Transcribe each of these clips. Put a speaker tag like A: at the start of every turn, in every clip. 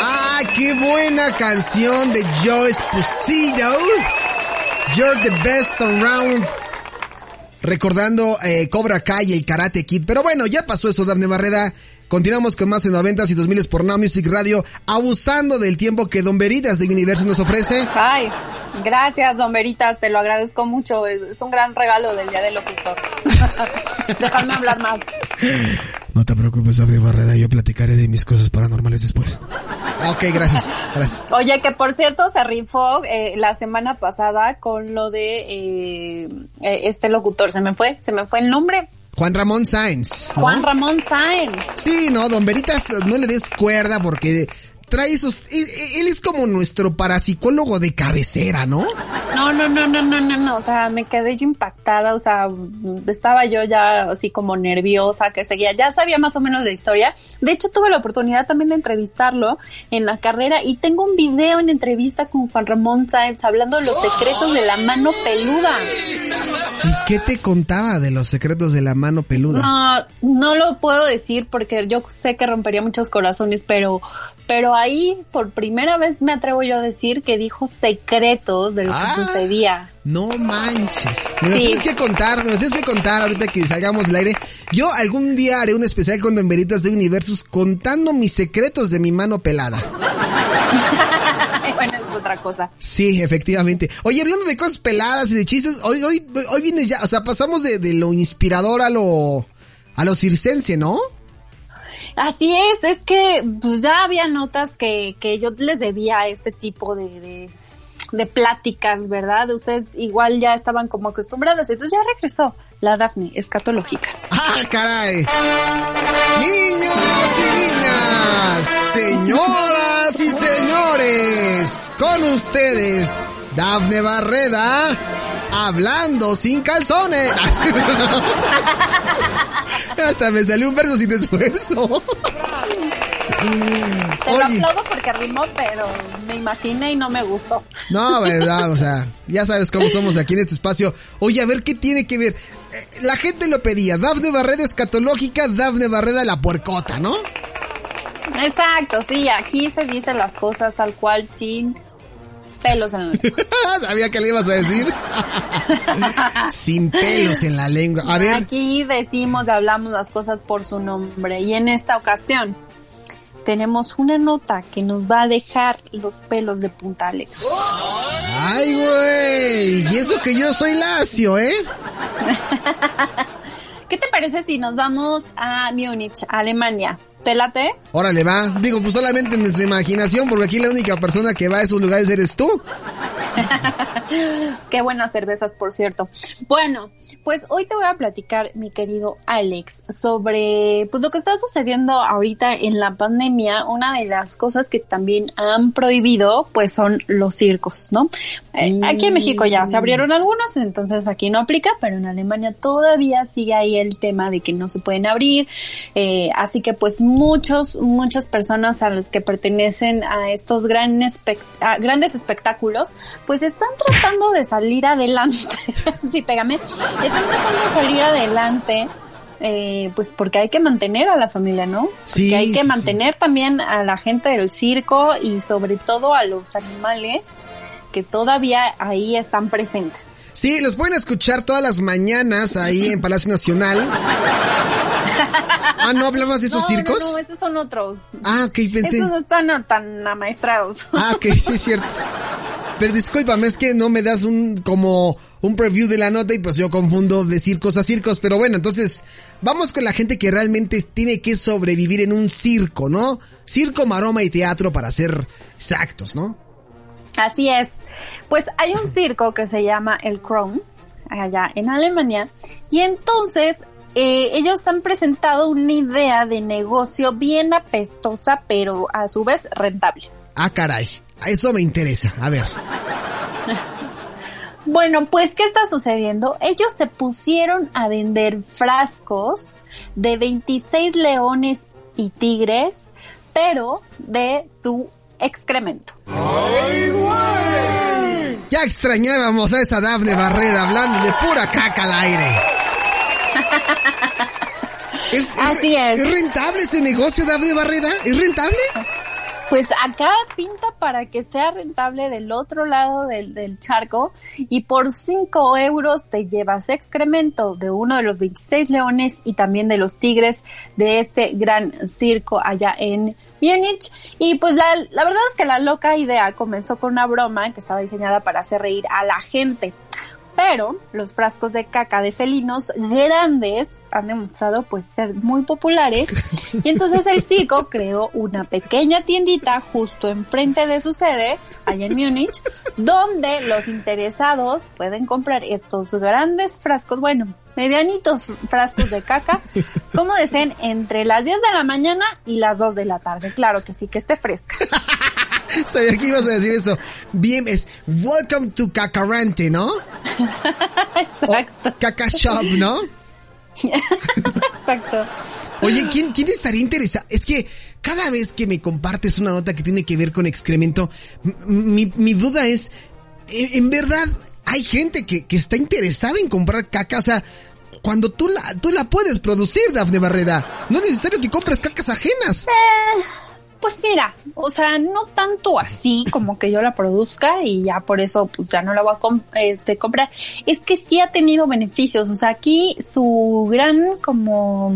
A: ¡Ah, qué buena canción de Joe Esposito! You're the best around. Recordando eh, Cobra Kai y el Karate Kid. Pero bueno, ya pasó eso, Dafne Barrera. Continuamos con más en 90 y 2000 por Now Music Radio, abusando del tiempo que Don Veritas de Universo nos ofrece.
B: Ay, gracias, Don Veritas, te lo agradezco mucho. Es un gran regalo del Día del Locutor. Déjame hablar más.
A: No te preocupes, Dafne Barrera, yo platicaré de mis cosas paranormales después. Ok, gracias, gracias.
B: Oye, que por cierto se rifó eh, la semana pasada con lo de eh, eh, este locutor. Se me fue, se me fue el nombre.
A: Juan Ramón Sáenz. ¿no?
B: Juan Ramón Sáenz.
A: Sí, no, don Veritas, no le des cuerda porque trae esos... Él, él es como nuestro parapsicólogo de cabecera, ¿no?
B: No, no, no, no, no, no, no, o sea, me quedé yo impactada, o sea, estaba yo ya así como nerviosa, que seguía, ya sabía más o menos de historia. De hecho, tuve la oportunidad también de entrevistarlo en la carrera y tengo un video en entrevista con Juan Ramón Sáenz hablando de los secretos de la mano peluda.
A: ¿Y qué te contaba de los secretos de la mano peluda?
B: No, no lo puedo decir porque yo sé que rompería muchos corazones, pero pero ahí por primera vez me atrevo yo a decir que dijo secretos de lo
A: Ah.
B: que sucedía.
A: No manches. Me lo
B: Sí.
A: tienes que contar, me lo tienes que contar ahorita que salgamos del aire. Yo algún día haré un especial con Don Veritas de Universus contando mis secretos de mi mano pelada.
B: otra cosa.
A: Sí, efectivamente. Oye, hablando de cosas peladas y de chistes, hoy, hoy, hoy viene ya, o sea, pasamos de, de lo inspirador a lo, a lo circense, ¿no?
B: Así es, es que pues ya había notas que, que yo les debía a este tipo de, de, de pláticas, ¿verdad? Ustedes igual ya estaban como acostumbrados, entonces ya regresó la Dafne escatológica.
A: ¡Ah, caray! Niños y niñas, señoras y señores, con ustedes, Dafne Barreda, hablando sin calzones. Hasta me salió un verso sin esfuerzo.
B: Te lo
A: Oye.
B: aplaudo porque rimó, pero me imaginé y no me gustó.
A: No, verdad, o sea, ya sabes cómo somos aquí en este espacio. Oye, a ver qué tiene que ver. Eh, La gente lo pedía, Dafne Barreda escatológica, Dafne Barreda la puercota, ¿no?
B: Exacto, sí, aquí se dicen las cosas tal cual sin pelos en la
A: Sabía que le ibas a decir. Sin pelos en la lengua. A ver,
B: Aquí decimos, hablamos las cosas por su nombre y en esta ocasión tenemos una nota que nos va a dejar los pelos de punta Alex.
A: ay, güey. Y eso que yo soy lacio, ¿eh?
B: ¿Qué te parece si nos vamos a Múnich, Alemania? ¿Te late?
A: Órale, va. Digo, pues solamente en nuestra imaginación, porque aquí la única persona que va a esos lugares eres tú.
B: Qué buenas cervezas, por cierto. Bueno, pues hoy te voy a platicar, mi querido Alex, sobre pues lo que está sucediendo ahorita en la pandemia. Una de las cosas que también han prohibido, pues son los circos, ¿no? Eh, Aquí en México ya se abrieron algunos, entonces aquí no aplica, pero en Alemania todavía sigue ahí el tema de que no se pueden abrir. Eh, así que pues muchos, muchas personas a las que pertenecen a estos grandes, espect- a grandes espectáculos, pues están tratando de salir adelante. sí, pégame. Están tratando de salir adelante. Eh, pues porque hay que mantener a la familia, ¿no? Porque
A: Sí,
B: hay que
A: sí, sí.
B: mantener también a la gente del circo y sobre todo a los animales que todavía ahí están presentes.
A: Sí, los pueden escuchar todas las mañanas ahí en Palacio Nacional. Ah, ¿no hablabas de esos
B: no,
A: circos?
B: No, no, esos son otros.
A: Ah, ok, pensé.
B: Esos no están tan amaestrados.
A: Ah, ok, sí es cierto. Pero discúlpame, es que no me das un, como, un preview de la nota y pues yo confundo de circos a circos. Pero bueno, entonces, vamos con la gente que realmente tiene que sobrevivir en un circo, ¿no? Circo, maroma y teatro para ser exactos, ¿no?
B: Así es. Pues hay un circo que se llama el Crown, allá en Alemania, y entonces eh, ellos han presentado una idea de negocio bien apestosa, pero a su vez rentable.
A: Ah, caray. Eso me interesa. A ver.
B: Bueno, pues, ¿qué está sucediendo? Ellos se pusieron a vender frascos de 26 leones y tigres, pero de su excremento.
A: Ya extrañábamos a esa Dafne Barreda hablando de pura caca al aire. ¿Es,
B: Así es.
A: ¿Es rentable ese negocio, Dafne Barreda? ¿Es rentable?
B: Pues acá pinta para que sea rentable del otro lado del, del charco y por 5 euros te llevas excremento de uno de los 26 leones y también de los tigres de este gran circo allá en Múnich. Y pues la, la verdad es que la loca idea comenzó con una broma que estaba diseñada para hacer reír a la gente. Pero los frascos de caca de felinos grandes han demostrado pues ser muy populares y entonces el circo creó una pequeña tiendita justo enfrente de su sede allá en Múnich donde los interesados pueden comprar estos grandes frascos, bueno, medianitos frascos de caca, como deseen, entre las 10 de la mañana y las 2 de la tarde. Claro que sí, que esté fresca.
A: Sabía que ibas a decir eso. Bien, es Welcome to Cacarante, ¿no?
B: Exacto.
A: O Caca Shop, ¿no?
B: Exacto.
A: Oye, ¿quién, ¿quién estaría interesado? Es que cada vez que me compartes una nota que tiene que ver con excremento, mi, mi duda es, ¿en en verdad hay gente que, que está interesada en comprar caca? O sea, cuando tú la, tú la puedes producir, Dafne Barreda. No es necesario que compres cacas ajenas.
B: Pues mira, o sea, no tanto así como que yo la produzca y ya por eso pues ya no la voy a este, comprar. Es que sí ha tenido beneficios. O sea, aquí su gran como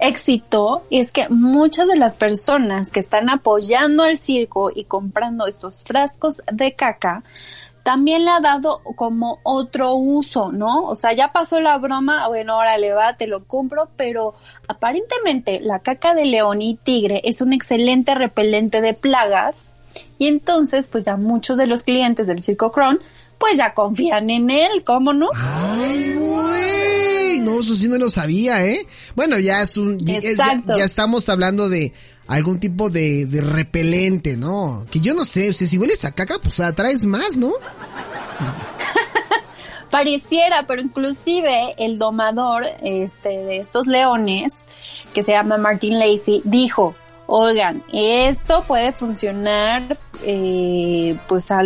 B: éxito es que muchas de las personas que están apoyando al circo y comprando estos frascos de caca también le ha dado como otro uso, ¿no? O sea, ya pasó la broma, bueno, ahora le va, te lo compro, pero aparentemente la caca de león y tigre es un excelente repelente de plagas y entonces pues ya muchos de los clientes del Circo Crown pues ya confían en él, ¿cómo no?
A: Ay, güey. No, eso sí no lo sabía, ¿eh? Bueno, ya es un, ya, ya estamos hablando de algún tipo de, de repelente, ¿no? Que yo no sé, o si hueles a caca, pues atraes más, ¿no?
B: Pareciera, pero inclusive el domador este, de estos leones, que se llama Martin Lacey, dijo, oigan, esto puede funcionar eh, pues a,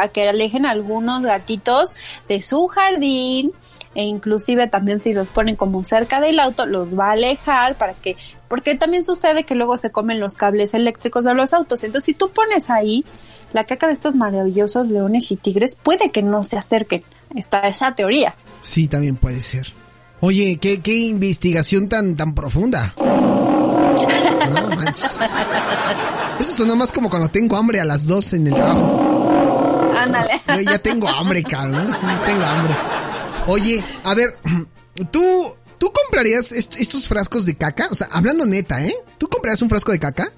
B: a que alejen algunos gatitos de su jardín e inclusive también si los ponen como cerca del auto los va a alejar para que porque también sucede que luego se comen los cables eléctricos de los autos entonces si tú pones ahí la caca de estos maravillosos leones y tigres puede que no se acerquen está esa teoría
A: Sí, también puede ser. Oye, qué, qué investigación tan, tan profunda. No manches. Eso sonó más como cuando tengo hambre a las 12 en el trabajo.
B: ándale
A: ya tengo hambre, cabrón. Tengo hambre. Oye, a ver, tú, ¿tú comprarías est- estos frascos de caca? O sea, hablando neta, ¿eh? ¿Tú comprarías un frasco de caca?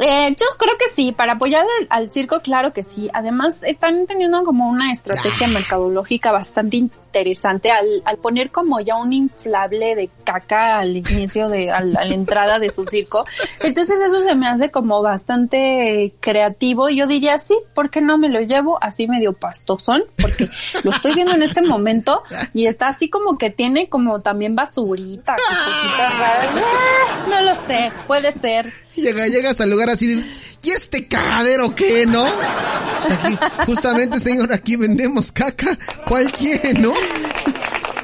B: Eh, yo creo que sí, para apoyar al, al circo, claro que sí. Además, están teniendo como una estrategia
A: Ah.
B: mercadológica bastante interesante al, al poner como ya un inflable de caca al inicio de, al- a la entrada de su circo. Entonces eso se me hace como bastante creativo. Yo diría, sí, ¿por qué no me lo llevo así medio pastosón? Porque lo estoy viendo en este momento y está así como que tiene como también basurita, cositas raras. Ah, No lo sé, puede ser.
A: Llega, llegas al lugar así de, ¿y este cagadero qué, no? Sea, aquí, justamente, señor, aquí vendemos caca. ¿Cuál quiere, no?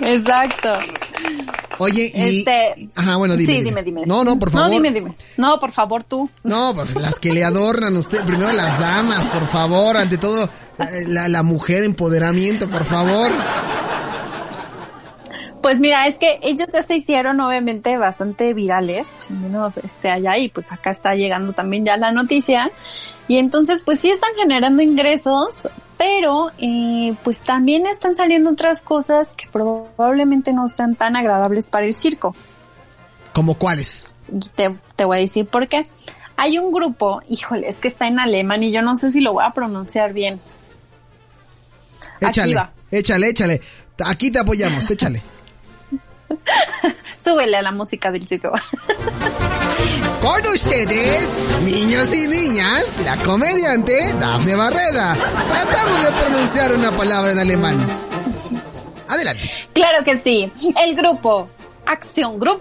B: Exacto.
A: Oye, y...
B: Este-
A: Ajá, bueno, dime.
B: sí, dime, dime.
A: No, no, por favor.
B: No, dime, dime. No, por favor, tú.
A: No, pues las que le adornan a usted, primero las damas, por favor, ante todo eh, la, la mujer empoderamiento, por favor.
B: Pues mira, es que ellos ya se hicieron obviamente bastante virales, al menos este allá y pues acá está llegando también ya la noticia. Y entonces pues sí están generando ingresos, pero eh, pues también están saliendo otras cosas que probablemente no sean tan agradables para el circo.
A: ¿Como cuáles?
B: Y te, te voy a decir por qué. Hay un grupo, híjole, es que está en alemán y yo no sé si lo voy a pronunciar bien.
A: Échale, échale, échale. Aquí te apoyamos, échale.
B: Súbele a la música del circo.
A: Con ustedes, niños y niñas, la comediante Dafne Barreda, tratando de pronunciar una palabra en alemán. Adelante.
B: Claro que sí. El grupo Acción Group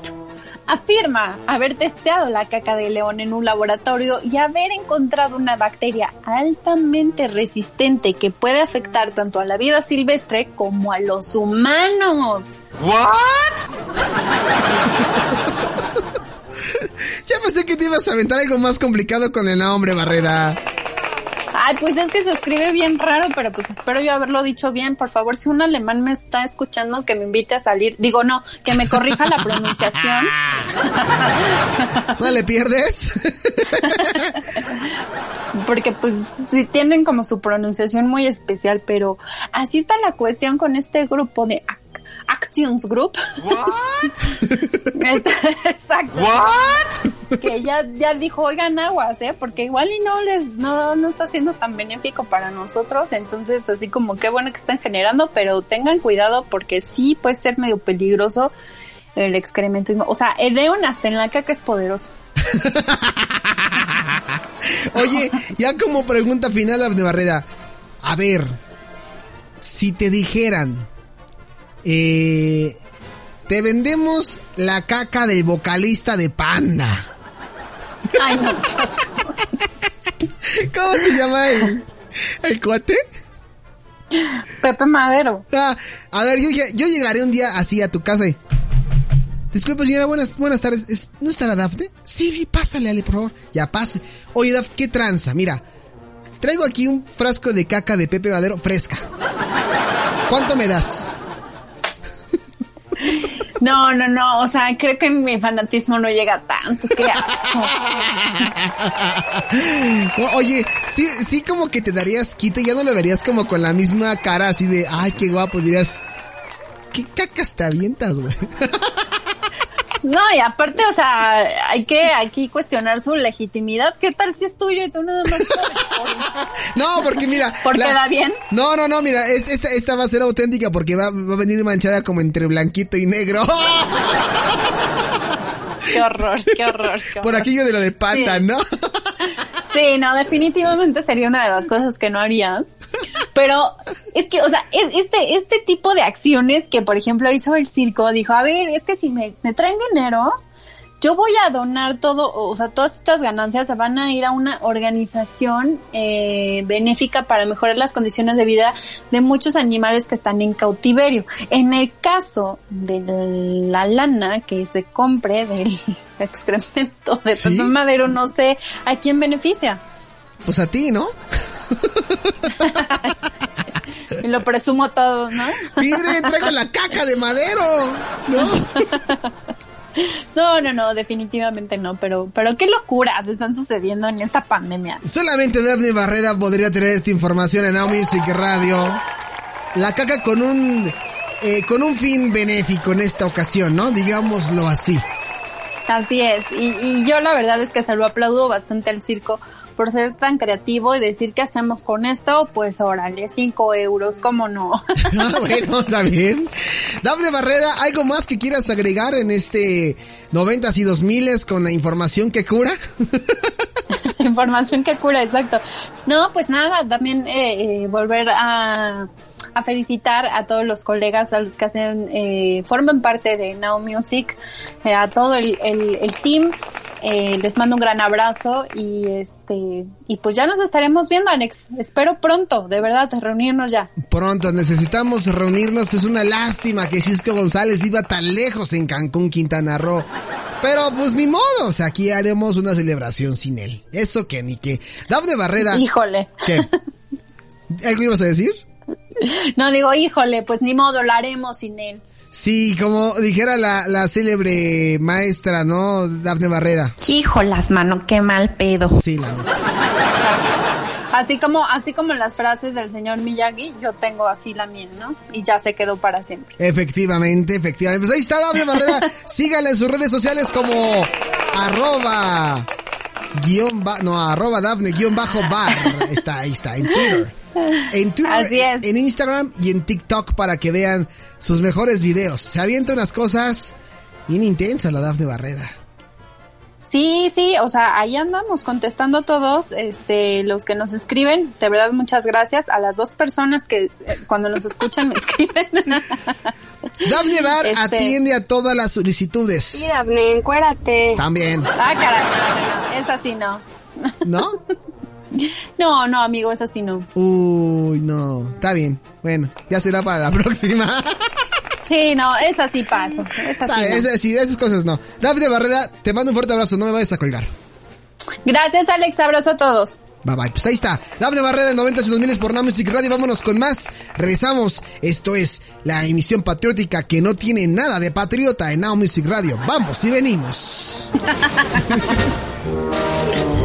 B: afirma haber testeado la caca de león en un laboratorio y haber encontrado una bacteria altamente resistente que puede afectar tanto a la vida silvestre como a los humanos.
A: ¿What? ya pensé que te ibas a aventar algo más complicado con el nombre, Barreda.
B: Ay, pues es que se escribe bien raro, pero pues espero yo haberlo dicho bien. Por favor, si un alemán me está escuchando, que me invite a salir. Digo, no, que me corrija la pronunciación.
A: ¿No le pierdes?
B: Porque pues sí tienen como su pronunciación muy especial, pero así está la cuestión con este grupo de Actions Group. Exacto.
A: What?
B: Que ya, ya dijo, oigan aguas, ¿eh? Porque igual y no les, no, no está siendo tan benéfico para nosotros. Entonces, así como qué bueno que están generando, pero tengan cuidado porque sí puede ser medio peligroso el excremento. O sea, el león hasta en la caca es poderoso.
A: Oye, ya como pregunta final, de Barreda. A ver, si te dijeran eh, te vendemos la caca del vocalista de Panda.
B: Ay, no.
A: ¿Cómo se llama el, el cuate?
B: Pepe Madero.
A: Ah, a ver, yo, yo llegaré un día así a tu casa y... Disculpe, señora, buenas, buenas tardes. ¿No estará Dafne? Sí, pásale, Ale, por favor. Ya, pase. Oye, Daf, ¿qué tranza? Mira, traigo aquí un frasco de caca de Pepe Madero fresca. ¿Cuánto me das?
B: No, no, no, o sea, creo que mi fanatismo no llega tanto. Qué
A: Oye, sí, sí como que te darías quito y ya no lo verías como con la misma cara así de, ay, qué guapo, dirías, ¿qué cacas te avientas, güey?
B: No, y aparte, o sea, hay que aquí cuestionar su legitimidad. ¿Qué tal si es tuyo y tú nada más?
A: no, porque mira.
B: ¿Porque da bien?
A: No, no, no, mira, esta, esta va a ser auténtica porque va, va a venir manchada como entre blanquito y negro.
B: qué horror, qué horror.
A: Por aquello de lo de pata, ¿no?
B: sí, no, definitivamente sería una de las cosas que no haría. Pero es que, o sea, este, este tipo de acciones que, por ejemplo, hizo el circo, dijo, a ver, es que si me, me traen dinero, yo voy a donar todo, o sea, todas estas ganancias se van a ir a una organización eh, benéfica para mejorar las condiciones de vida de muchos animales que están en cautiverio. En el caso de la lana que se compre del excremento de ¿Sí? Madero, no sé a quién beneficia.
A: Pues a ti, ¿no?
B: y lo presumo todo, ¿no?
A: Mire, traigo la caca de madero, ¿no?
B: No, no, no, definitivamente no, pero, pero qué locuras están sucediendo en esta pandemia.
A: Solamente Daphne Barrera podría tener esta información en Now Music Radio. La caca con un, eh, con un fin benéfico en esta ocasión, ¿no? Digámoslo así.
B: Así es, y, y yo la verdad es que se lo aplaudo bastante al circo por ser tan creativo y decir qué hacemos con esto, pues órale, cinco euros, ¿cómo no?
A: ah, bueno, está bien. Dafne Barrera, ¿algo más que quieras agregar en este noventas y dos miles con la información que cura?
B: información que cura, exacto. No, pues nada, también eh, eh, volver a a felicitar a todos los colegas, a los que hacen, eh, forman parte de Now Music, eh, a todo el, el, el team. Eh, les mando un gran abrazo y este y pues ya nos estaremos viendo Alex. Espero pronto de verdad reunirnos ya.
A: Pronto necesitamos reunirnos. Es una lástima que Cisco González viva tan lejos en Cancún Quintana Roo. Pero pues ni modo. O sea aquí haremos una celebración sin él. Eso que ni que. Dafne Barrera.
B: Híjole.
A: ¿qué? ¿algo ibas a decir?
B: No, digo, híjole, pues ni modo, lo haremos sin él.
A: Sí, como dijera la, la célebre maestra, ¿no? Dafne Barrera.
B: Híjolas, mano, qué mal pedo.
A: Sí, la.
B: Así como, así como las frases del señor Miyagi, yo tengo así la mía, ¿no? Y ya se quedó para siempre.
A: Efectivamente, efectivamente. Pues ahí está Dafne Barrera. Sígala en sus redes sociales como arroba guion ba, no, arroba Dafne guion bajo bar. Está, ahí está, en Twitter. en Twitter, en Instagram y en TikTok para que vean sus mejores videos. Se avienta unas cosas bien intensas la Dafne Barrera.
B: Sí, sí, o sea, ahí andamos contestando todos, este, los que nos escriben, de verdad muchas gracias a las dos personas que eh, cuando nos escuchan me escriben.
A: Dafne Bar este atiende a todas las solicitudes.
C: Sí, Dafne, encuérate.
A: También.
B: Ah, caray, es así no.
A: ¿No?
B: No, no, amigo, es así no.
A: Uy, no, está bien. Bueno, ya será para la próxima.
B: Sí, no, es así paso. Es
A: así, esas cosas no. Dafne Barrera, te mando un fuerte abrazo, no me vayas a colgar.
B: Gracias, Alex, abrazo a todos.
A: Bye bye. Pues ahí está. Dafne Barrera en 90 y 2000 por Now Music Radio. Vámonos con más. Regresamos. Esto es la emisión patriótica que no tiene nada de patriota en Now Music Radio. Vamos y venimos.